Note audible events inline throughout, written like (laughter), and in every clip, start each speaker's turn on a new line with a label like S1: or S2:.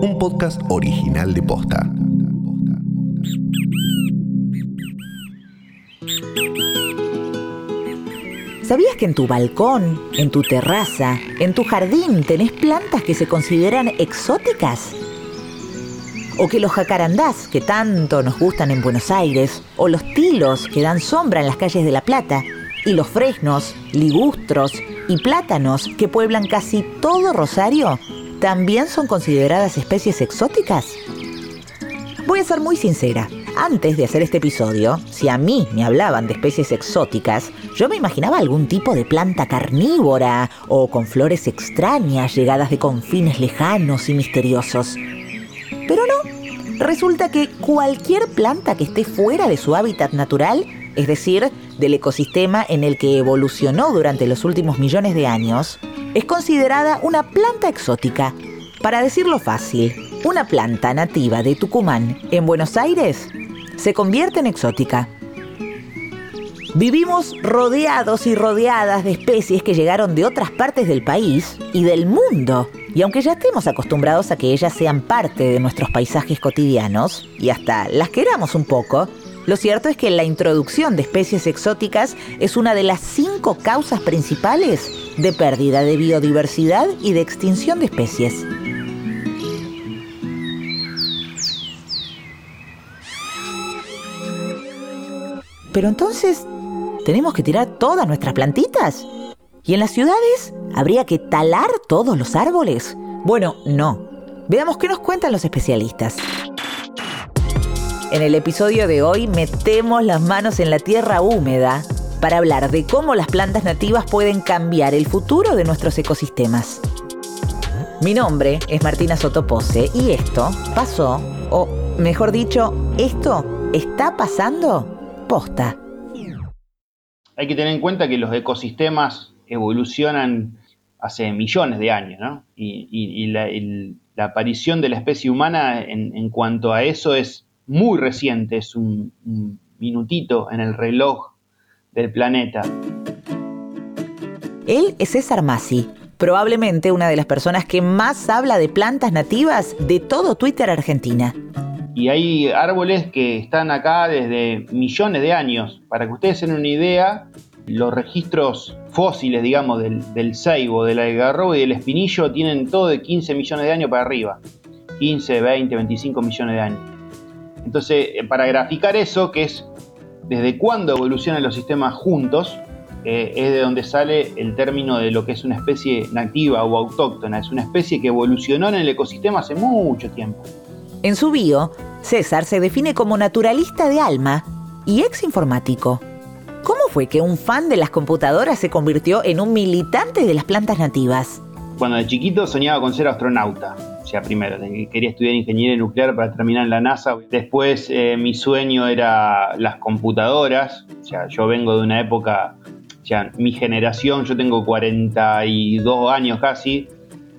S1: un podcast original de Posta.
S2: ¿Sabías que en tu balcón, en tu terraza, en tu jardín tenés plantas que se consideran exóticas? O que los jacarandás, que tanto nos gustan en Buenos Aires, o los tilos, que dan sombra en las calles de La Plata, y los fresnos, ligustros y plátanos, que pueblan casi todo Rosario, también son consideradas especies exóticas? Voy a ser muy sincera. Antes de hacer este episodio, si a mí me hablaban de especies exóticas, yo me imaginaba algún tipo de planta carnívora o con flores extrañas llegadas de confines lejanos y misteriosos. Pero no, resulta que cualquier planta que esté fuera de su hábitat natural, es decir, del ecosistema en el que evolucionó durante los últimos millones de años, es considerada una planta exótica. Para decirlo fácil, una planta nativa de Tucumán en Buenos Aires se convierte en exótica. Vivimos rodeados y rodeadas de especies que llegaron de otras partes del país y del mundo. Y aunque ya estemos acostumbrados a que ellas sean parte de nuestros paisajes cotidianos, y hasta las queramos un poco, lo cierto es que la introducción de especies exóticas es una de las cinco causas principales de pérdida de biodiversidad y de extinción de especies. Pero entonces, ¿tenemos que tirar todas nuestras plantitas? ¿Y en las ciudades habría que talar todos los árboles? Bueno, no. Veamos qué nos cuentan los especialistas. En el episodio de hoy metemos las manos en la tierra húmeda para hablar de cómo las plantas nativas pueden cambiar el futuro de nuestros ecosistemas. Mi nombre es Martina Sotopose y esto pasó, o mejor dicho, esto está pasando posta.
S3: Hay que tener en cuenta que los ecosistemas evolucionan hace millones de años, ¿no? Y, la, aparición de la especie humana en cuanto a eso es muy reciente, es un, minutito en el reloj del planeta.
S2: Él es César Masi, probablemente una de las personas que más habla de plantas nativas de todo Twitter Argentina.
S3: Y hay árboles que están acá desde millones de años. Para que ustedes tengan una idea, los registros fósiles, digamos, del, del ceibo, del algarrobo y del espinillo tienen todo de 15 millones de años para arriba. 15, 20, 25 millones de años. Entonces, eh, para graficar eso, que es desde cuándo evolucionan los sistemas juntos, eh, es de donde sale el término de lo que es una especie nativa o autóctona. Es una especie que evolucionó en el ecosistema hace mucho tiempo.
S2: En su bio, César se define como naturalista de alma y ex informático. ¿Cómo fue que un fan de las computadoras se convirtió en un militante de las plantas nativas?
S3: Cuando de chiquito soñaba con ser astronauta primero, quería estudiar ingeniería nuclear para terminar en la NASA. Después eh, mi sueño era las computadoras. O sea, yo vengo de una época, o sea, mi generación, yo tengo 42 años casi,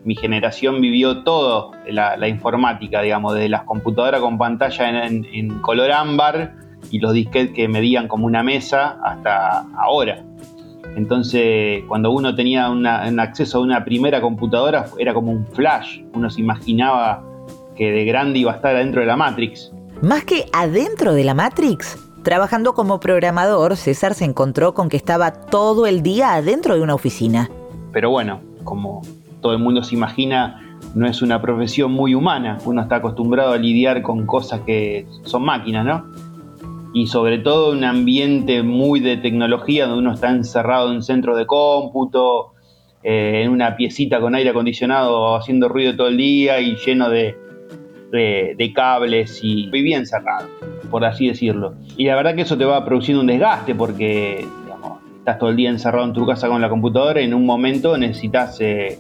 S3: mi generación vivió todo la, informática, digamos, desde las computadoras con pantalla en color ámbar y los disquetes que medían como una mesa hasta ahora. Entonces, cuando uno tenía un acceso a una primera computadora, era como un flash. Uno se imaginaba que de grande iba a estar adentro de la Matrix.
S2: Más que adentro de la Matrix, trabajando como programador, César se encontró con que estaba todo el día adentro de una oficina.
S3: Pero bueno, como todo el mundo se imagina, no es una profesión muy humana. Uno está acostumbrado a lidiar con cosas que son máquinas, ¿no? Y sobre todo un ambiente muy de tecnología donde uno está encerrado en centros de cómputo, eh, en una piecita con aire acondicionado haciendo ruido todo el día y lleno de, de, cables y vivía encerrado, por así decirlo. Y la verdad que eso te va produciendo un desgaste porque estás todo el día encerrado en tu casa con la computadora y en un momento necesitas eh,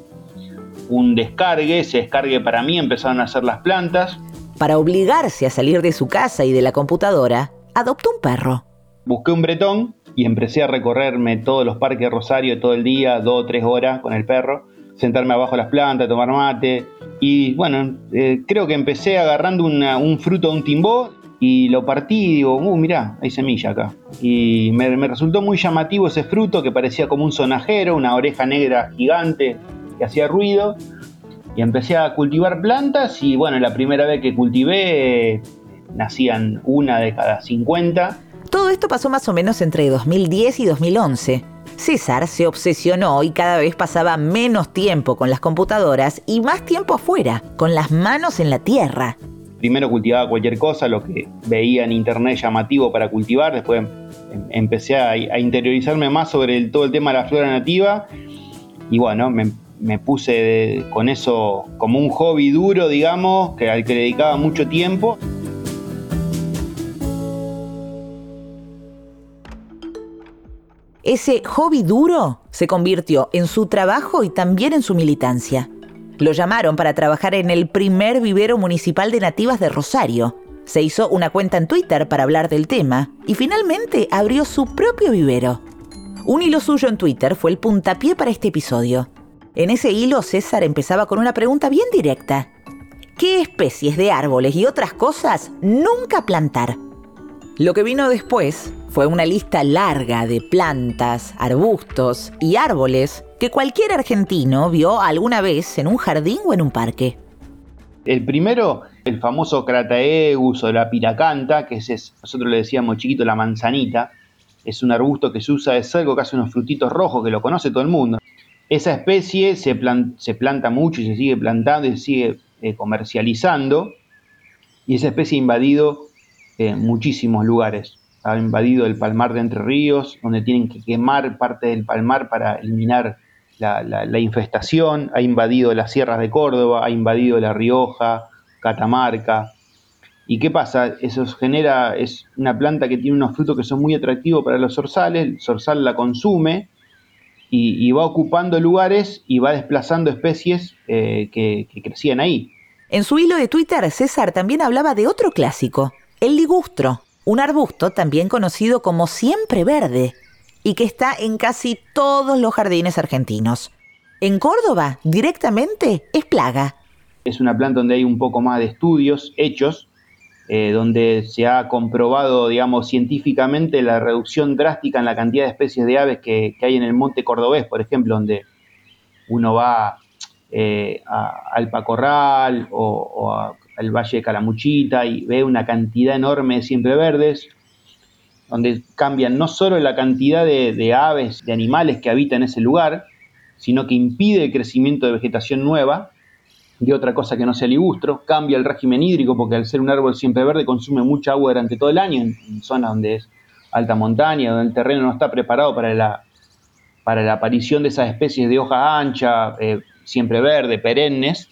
S3: un descargue, ese descargue para mí empezaron a hacer las plantas.
S2: Para obligarse a salir de su casa y de la computadora, adoptó un perro.
S3: Busqué un bretón y empecé a recorrerme todos los parques de Rosario todo el día, dos o tres horas con el perro, sentarme abajo de las plantas, tomar mate. Y bueno, eh, creo que empecé agarrando un fruto de un timbó y lo partí y digo, uh, mirá, hay semilla acá. Y me, me, resultó muy llamativo ese fruto que parecía como un sonajero, una oreja negra gigante que hacía ruido. Y empecé a cultivar plantas y bueno, la primera vez que cultivé nacían una de cada 50.
S2: Todo esto pasó más o menos entre 2010 y 2011. César se obsesionó y cada vez pasaba menos tiempo con las computadoras y más tiempo afuera, con las manos en la tierra.
S3: Primero cultivaba cualquier cosa, lo que veía en internet llamativo para cultivar, después em, empecé a, interiorizarme más sobre todo el tema de la flora nativa y bueno, me, me puse con eso como un hobby duro, digamos, que, al que le dedicaba mucho tiempo.
S2: Ese hobby duro se convirtió en su trabajo y también en su militancia. Lo llamaron para trabajar en el primer vivero municipal de nativas de Rosario. Se hizo una cuenta en Twitter para hablar del tema y finalmente abrió su propio vivero. Un hilo suyo en Twitter fue el puntapié para este episodio. En ese hilo César empezaba con una pregunta bien directa. ¿Qué especies de árboles y otras cosas nunca plantar? Lo que vino después fue una lista larga de plantas, arbustos y árboles que cualquier argentino vio alguna vez en un jardín o en un parque.
S3: El primero, el famoso Crataegus o la piracanta, que es, nosotros le decíamos chiquito la manzanita, es un arbusto que se usa de cerco, que hace unos frutitos rojos, que lo conoce todo el mundo. Esa especie se, planta mucho y se sigue plantando y se sigue eh, comercializando, y esa especie ha invadido muchísimos lugares. Ha invadido el palmar de Entre Ríos, donde tienen que quemar parte del palmar para eliminar la, infestación. Ha invadido las sierras de Córdoba, ha invadido La Rioja, Catamarca. ¿Y qué pasa? Eso genera, es una planta que tiene unos frutos que son muy atractivos para los zorzales, el zorzal la consume y, va ocupando lugares y va desplazando especies eh, que crecían ahí.
S2: En su hilo de Twitter, César también hablaba de otro clásico, el ligustro, un arbusto también conocido como siempre verde y que está en casi todos los jardines argentinos. En Córdoba, directamente, es plaga.
S3: Es una planta donde hay un poco más de estudios hechos, eh, donde se ha comprobado, digamos, científicamente la reducción drástica en la cantidad de especies de aves que, hay en el monte cordobés, por ejemplo, donde uno va eh, a Alpacorral o, o a el Valle de Calamuchita y ve una cantidad enorme de siempre verdes, donde cambian no solo la cantidad de, aves, de animales que habitan ese lugar, sino que impide el crecimiento de vegetación nueva, de otra cosa que no sea ligustro, cambia el régimen hídrico porque al ser un árbol siempre verde consume mucha agua durante todo el año en, zonas donde es alta montaña, donde el terreno no está preparado para la, para la aparición de esas especies de hoja ancha, eh, siempre verde, perennes,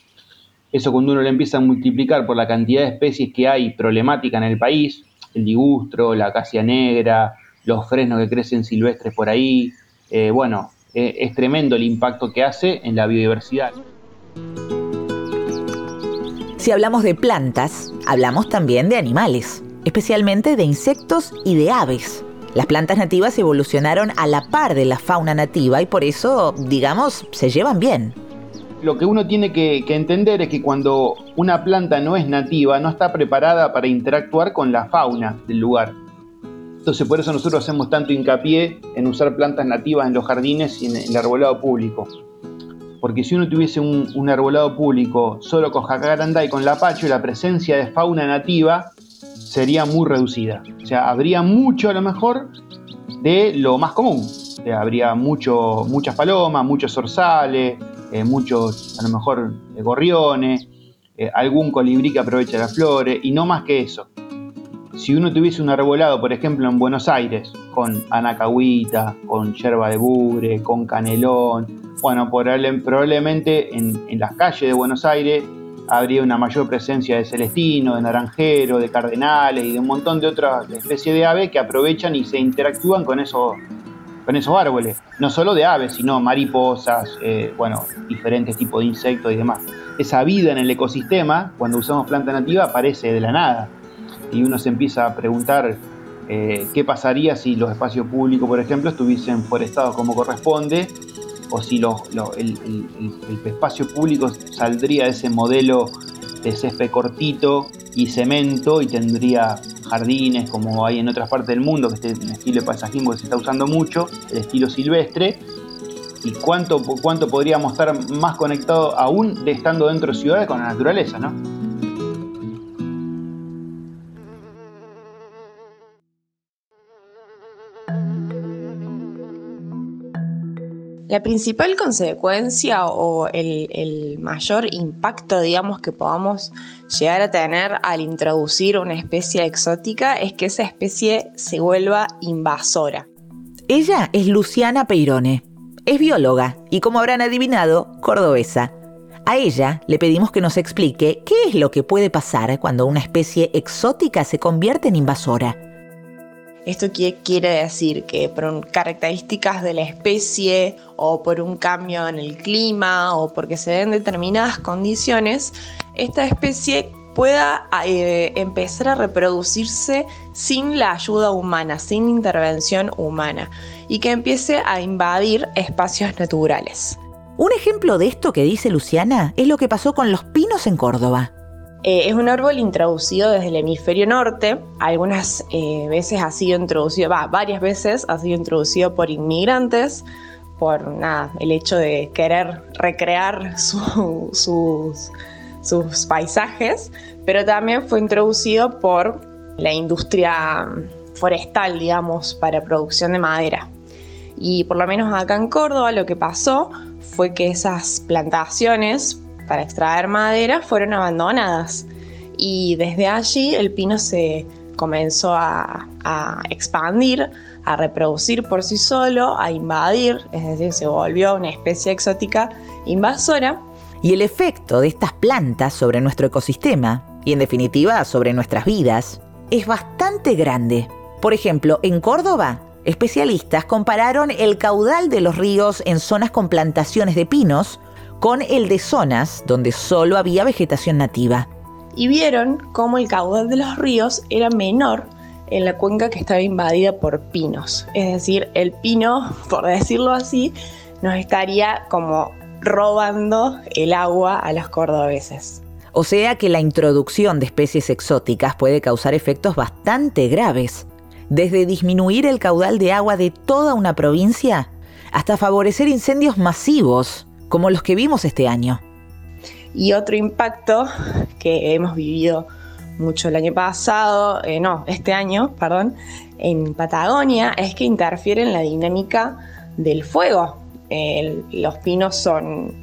S3: eso cuando uno le empieza a multiplicar por la cantidad de especies que hay problemática en el país, el ligustro, la acacia negra, los fresnos que crecen silvestres por ahí, eh, bueno, eh, es tremendo el impacto que hace en la biodiversidad.
S2: Si hablamos de plantas, hablamos también de animales, especialmente de insectos y de aves. Las plantas nativas evolucionaron a la par de la fauna nativa y por eso, digamos, se llevan bien
S3: lo que uno tiene que, entender es que cuando una planta no es nativa, no está preparada para interactuar con la fauna del lugar. Entonces por eso nosotros hacemos tanto hincapié en usar plantas nativas en los jardines y en el arbolado público. Porque si uno tuviese un, arbolado público solo con jacarandá y con lapacho, la presencia de fauna nativa sería muy reducida. O sea, habría mucho a lo mejor de lo más común. habría mucho, muchas palomas, muchos zorzales, eh, muchos, a lo mejor, eh, gorriones, eh, algún colibrí que aprovecha las flores, y no más que eso. Si uno tuviese un arbolado, por ejemplo, en Buenos Aires, con anacahuita, con yerba de bure, con canelón, bueno, probablemente en, en las calles de Buenos Aires habría una mayor presencia de celestino, de naranjero, de cardenales y de un montón de otras especies de aves que aprovechan y se interactúan con esos con esos árboles, no solo de aves, sino mariposas, eh, bueno, diferentes tipos de insectos y demás. Esa vida en el ecosistema, cuando usamos planta nativa, aparece de la nada. Y uno se empieza a preguntar eh, qué pasaría si los espacios públicos, por ejemplo, estuviesen forestados como corresponde, o si el, el espacio público saldría de ese modelo de césped cortito y cemento y tendría jardines como hay en otras partes del mundo, que es el estilo de paisajismo que se está usando mucho, el estilo silvestre, y cuánto, cuánto podríamos estar más conectados aún de estando dentro de ciudades con la naturaleza, ¿no?
S4: La principal consecuencia o el, mayor impacto, digamos, que podamos llegar a tener al introducir una especie exótica es que esa especie se vuelva invasora.
S2: Ella es Luciana Peirone. Es bióloga y, como habrán adivinado, cordobesa. A ella le pedimos que nos explique qué es lo que puede pasar cuando una especie exótica se convierte en invasora.
S4: ¿Esto quiere decir? Que por características de la especie o por un cambio en el clima o porque se den determinadas condiciones, esta especie pueda eh, empezar a reproducirse sin la ayuda humana, sin intervención humana, y que empiece a invadir espacios naturales.
S2: Un ejemplo de esto que dice Luciana es lo que pasó con los pinos en Córdoba.
S4: Eh, es un árbol introducido desde el hemisferio norte. Algunas eh, veces ha sido introducido, va, varias veces ha sido introducido por inmigrantes, por nada, el hecho de querer recrear (laughs) sus, sus paisajes, pero también fue introducido por la industria forestal, digamos, para producción de madera. Y por lo menos acá en Córdoba lo que pasó fue que esas plantaciones para extraer madera fueron abandonadas y desde allí el pino se comenzó a, expandir, a reproducir por sí solo, a invadir, es decir, se volvió una especie exótica invasora.
S2: Y el efecto de estas plantas sobre nuestro ecosistema, y en definitiva sobre nuestras vidas, es bastante grande. Por ejemplo, en Córdoba, especialistas compararon el caudal de los ríos en zonas con plantaciones de pinos con el de zonas donde solo había vegetación nativa.
S4: Y vieron cómo el caudal de los ríos era menor en la cuenca que estaba invadida por pinos. Es decir, el pino, (laughs) por decirlo así, nos estaría como robando el agua a los cordobeses.
S2: O sea que la introducción de especies exóticas puede causar efectos bastante graves, desde disminuir el caudal de agua de toda una provincia hasta favorecer incendios masivos como los que vimos este año.
S4: Y otro impacto que hemos vivido mucho el año pasado, eh, no, este año, perdón, en Patagonia es que interfiere en la dinámica del fuego. los pinos son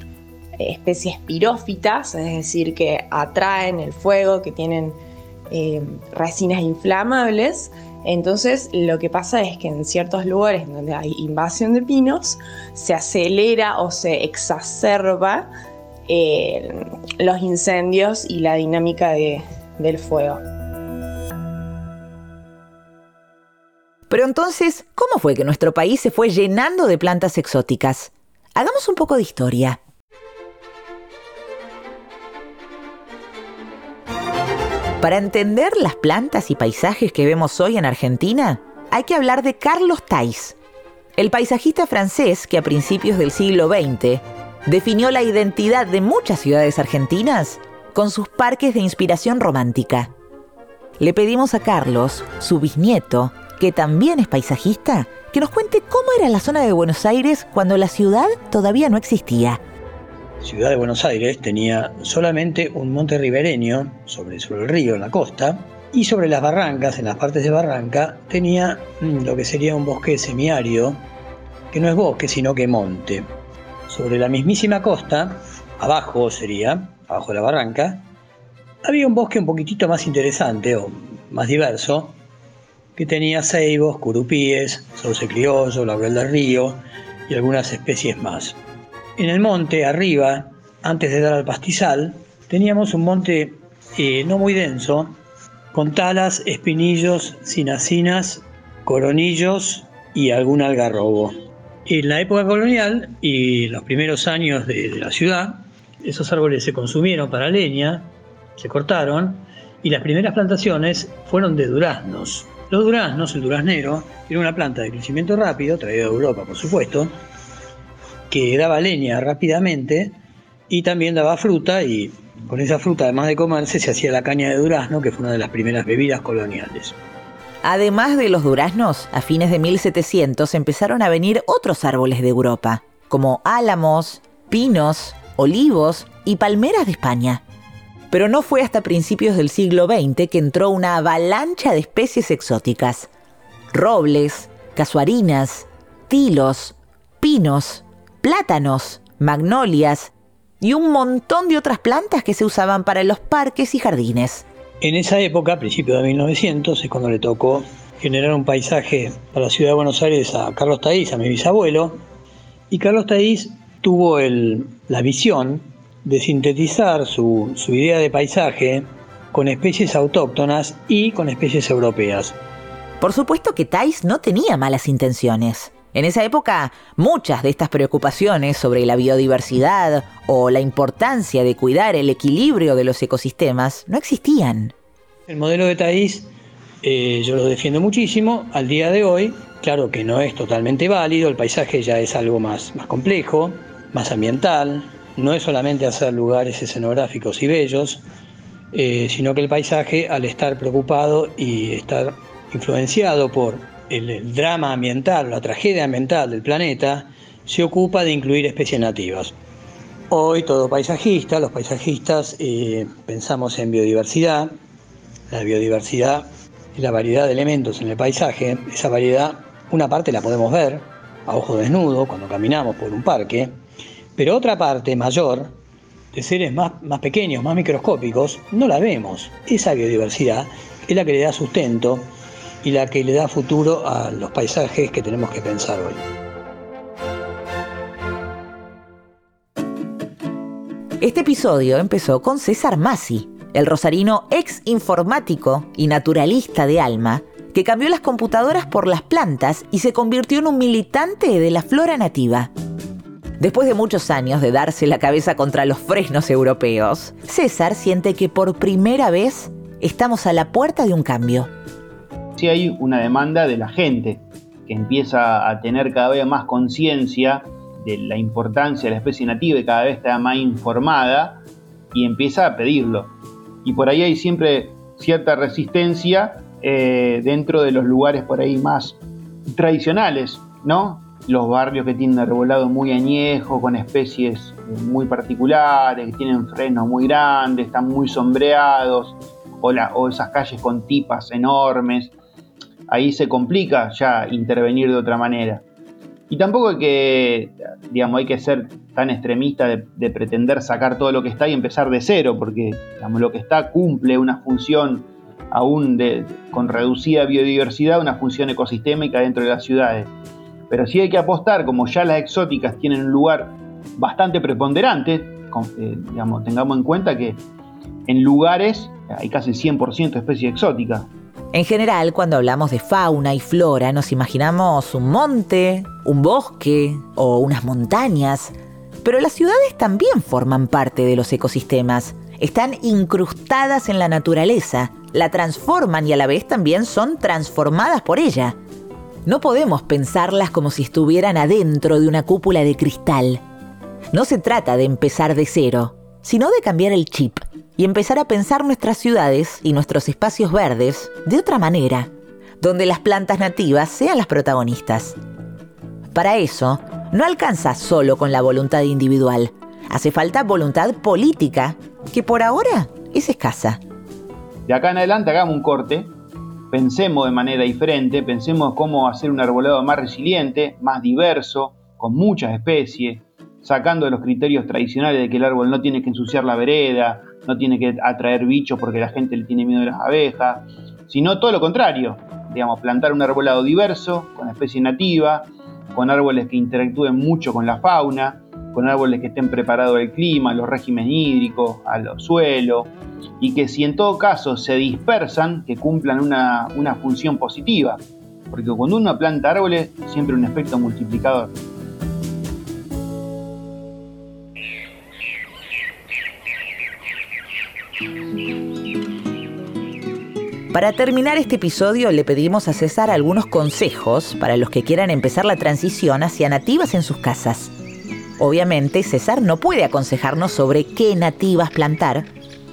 S4: especies pirófitas, es decir, que atraen el fuego, que tienen eh, resinas inflamables entonces lo que pasa es que en ciertos lugares donde hay invasión de pinos se acelera o se exacerba eh, los incendios y la dinámica del fuego.
S2: Pero entonces, ¿cómo fue que nuestro país se fue llenando de plantas exóticas? Hagamos un poco de historia. Para entender las plantas y paisajes que vemos hoy en Argentina, hay que hablar de Carlos Thais, el paisajista francés que a principios del siglo XX definió la identidad de muchas ciudades argentinas con sus parques de inspiración romántica. Le pedimos a Carlos, su bisnieto, que también es paisajista, que nos cuente cómo era la zona de Buenos Aires cuando la ciudad todavía no existía.
S5: Ciudad de Buenos Aires tenía solamente un monte ribereño sobre, el río, en la costa, y sobre las barrancas, en las partes de barranca, tenía mm, lo que sería un bosque semiario, que no es bosque, sino que monte. Sobre la mismísima costa, abajo sería, abajo de la barranca, había un bosque un poquitito más interesante o más diverso, que tenía ceibos, curupíes, sauce criollo, laurel del río y algunas especies más. En el monte, arriba, antes de dar al pastizal, teníamos un monte eh, no muy denso, con talas, espinillos, cinacinas, coronillos y algún algarrobo. En la época colonial y los primeros años de, de la ciudad, esos árboles se consumieron para leña, se cortaron y las primeras plantaciones fueron de duraznos. Los duraznos, el duraznero, era una planta de crecimiento rápido, traída de Europa por supuesto, que daba leña rápidamente y también daba fruta y con esa fruta además de comerse se hacía la caña de durazno que fue una de las primeras bebidas coloniales.
S2: Además de los duraznos, a fines de 1700 empezaron a venir otros árboles de Europa, como álamos, pinos, olivos y palmeras de España. Pero no fue hasta principios del siglo XX que entró una avalancha de especies exóticas. Robles, casuarinas, tilos, pinos, plátanos, magnolias y un montón de otras plantas que se usaban para los parques y jardines.
S5: En esa época, a principios de 1900, es cuando le tocó generar un paisaje para la ciudad de Buenos Aires a Carlos Taís, a mi bisabuelo, y Carlos Taís tuvo la visión de sintetizar su, su idea de paisaje con especies autóctonas y con especies europeas.
S2: Por supuesto que Thais no tenía malas intenciones. En esa época, muchas de estas preocupaciones sobre la biodiversidad o la importancia de cuidar el equilibrio de los ecosistemas no existían.
S5: El modelo de Thais eh, yo lo defiendo muchísimo. Al día de hoy, claro que no es totalmente válido, el paisaje ya es algo más, complejo, más ambiental, no es solamente hacer lugares escenográficos y bellos, eh, sino que el paisaje, al estar preocupado y estar influenciado por el, drama ambiental, la tragedia ambiental del planeta, se ocupa de incluir especies nativas. Hoy todo paisajista, los paisajistas eh, pensamos en biodiversidad. La biodiversidad y la variedad de elementos en el paisaje. Esa variedad, una parte la podemos ver a ojo desnudo cuando caminamos por un parque, pero otra parte mayor, de seres más, más pequeños, más microscópicos, no la vemos. Esa biodiversidad es la que le da sustento y la que le da futuro a los paisajes que tenemos que pensar hoy.
S2: Este episodio empezó con César Masi, el rosarino ex informático y naturalista de alma, que cambió las computadoras por las plantas y se convirtió en un militante de la flora nativa. Después de muchos años de darse la cabeza contra los fresnos europeos, César siente que por primera vez estamos a la puerta de un cambio
S3: sí hay una demanda de la gente que empieza a tener cada vez más conciencia de la importancia de la especie nativa y cada vez está más informada y empieza a pedirlo. Y por ahí hay siempre cierta resistencia eh, dentro de los lugares por ahí más tradicionales, ¿no? Los barrios que tienen arbolado muy añejo, con especies muy particulares, que tienen frenos muy grandes, están muy sombreados, o, o esas calles con tipas enormes ahí se complica ya intervenir de otra manera. Y tampoco hay que, digamos, hay que ser tan extremista de, pretender sacar todo lo que está y empezar de cero, porque lo que está cumple una función aún de, con reducida biodiversidad, una función ecosistémica dentro de las ciudades. Pero sí hay que apostar, como ya las exóticas tienen un lugar bastante preponderante, eh, digamos, tengamos en cuenta que en lugares hay casi 100% de especies exóticas.
S2: En general, cuando hablamos de fauna y flora, nos imaginamos un monte, un bosque o unas montañas. Pero las ciudades también forman parte de los ecosistemas. Están incrustadas en la naturaleza, la transforman y a la vez también son transformadas por ella. No podemos pensarlas como si estuvieran adentro de una cúpula de cristal. No se trata de empezar de cero, sino de cambiar el chip y empezar a pensar nuestras ciudades y nuestros espacios verdes de otra manera, donde las plantas nativas sean las protagonistas. Para eso, no alcanza solo con la voluntad individual, hace falta voluntad política, que por ahora es escasa.
S3: De acá en adelante hagamos un corte, pensemos de manera diferente, pensemos cómo hacer un arbolado más resiliente, más diverso, con muchas especies, sacando de los criterios tradicionales de que el árbol no tiene que ensuciar la vereda, no tiene que atraer bichos porque la gente le tiene miedo de las abejas, sino todo lo contrario, digamos, plantar un arbolado diverso, con especie nativa, con árboles que interactúen mucho con la fauna, con árboles que estén preparados al clima, a los regímenes hídricos, a los suelos, y que si en todo caso se dispersan, que cumplan una, una función positiva, porque cuando uno planta árboles, siempre un efecto multiplicador.
S2: Para terminar este episodio le pedimos a César algunos consejos para los que quieran empezar la transición hacia nativas en sus casas. Obviamente César no puede aconsejarnos sobre qué nativas plantar,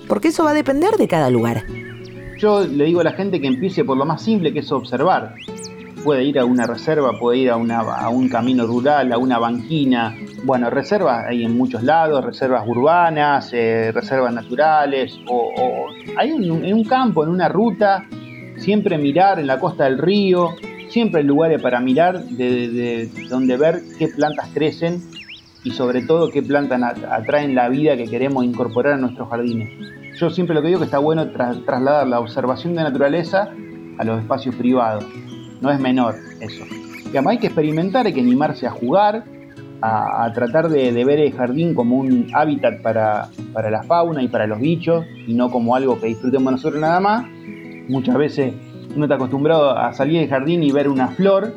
S2: porque eso va a depender de cada lugar.
S3: Yo le digo a la gente que empiece por lo más simple que es observar. Puede ir a una reserva, puede ir a, un camino rural, a una banquina. Bueno, reservas hay en muchos lados, reservas urbanas, eh, reservas naturales, o, hay en un campo, en una ruta, siempre mirar en la costa del río, siempre hay lugares para mirar, de, donde ver qué plantas crecen y sobre todo qué plantas atraen la vida que queremos incorporar a nuestros jardines. Yo siempre lo que digo que está bueno trasladar la observación de naturaleza a los espacios privados. No es menor eso. Además hay que experimentar, hay que animarse a jugar, a, tratar de, ver el jardín como un hábitat para, para la fauna y para los bichos y no como algo que disfrutemos nosotros nada más. Muchas veces uno está acostumbrado a salir del jardín y ver una flor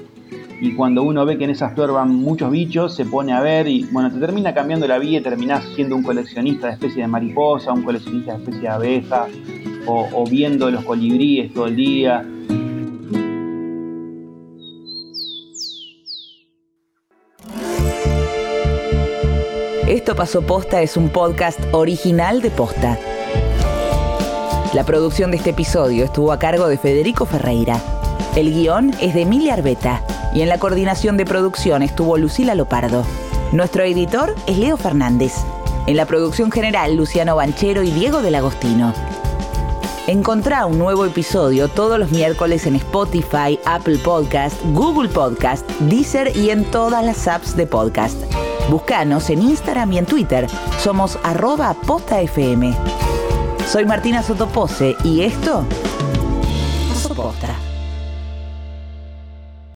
S3: y cuando uno ve que en esa flor van muchos bichos, se pone a ver y bueno, te termina cambiando la vida y terminás siendo un coleccionista de especies de mariposa, un coleccionista de especies de abeja o, o viendo los colibríes todo el día.
S2: Esto pasó posta es un podcast original de posta. La producción de este episodio estuvo a cargo de Federico Ferreira. El guion es de Emilia Arbeta y en la coordinación de producción estuvo Lucila Lopardo. Nuestro editor es Leo Fernández. En la producción general, Luciano Banchero y Diego del Agostino. Encontrá un nuevo episodio todos los miércoles en Spotify, Apple Podcast, Google Podcast, Deezer y en todas las apps de podcast. Búscanos en Instagram y en Twitter. Somos arroba postafm. Soy Martina Sotopose y esto...